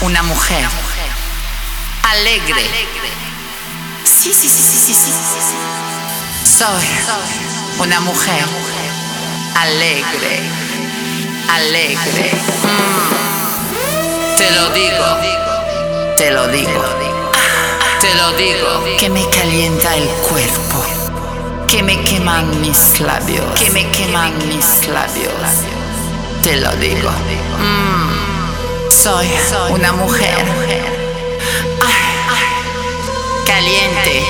una mujer alegre. Sí, sí, sí, sí, sí, sí. Soy una mujer alegre, alegre. Mm. Te lo digo, te lo digo, te lo digo. Que me calienta el cuerpo, que me queman mis labios, que me queman mis labios. Te lo digo. Mm. Soy una mujer. Caliente,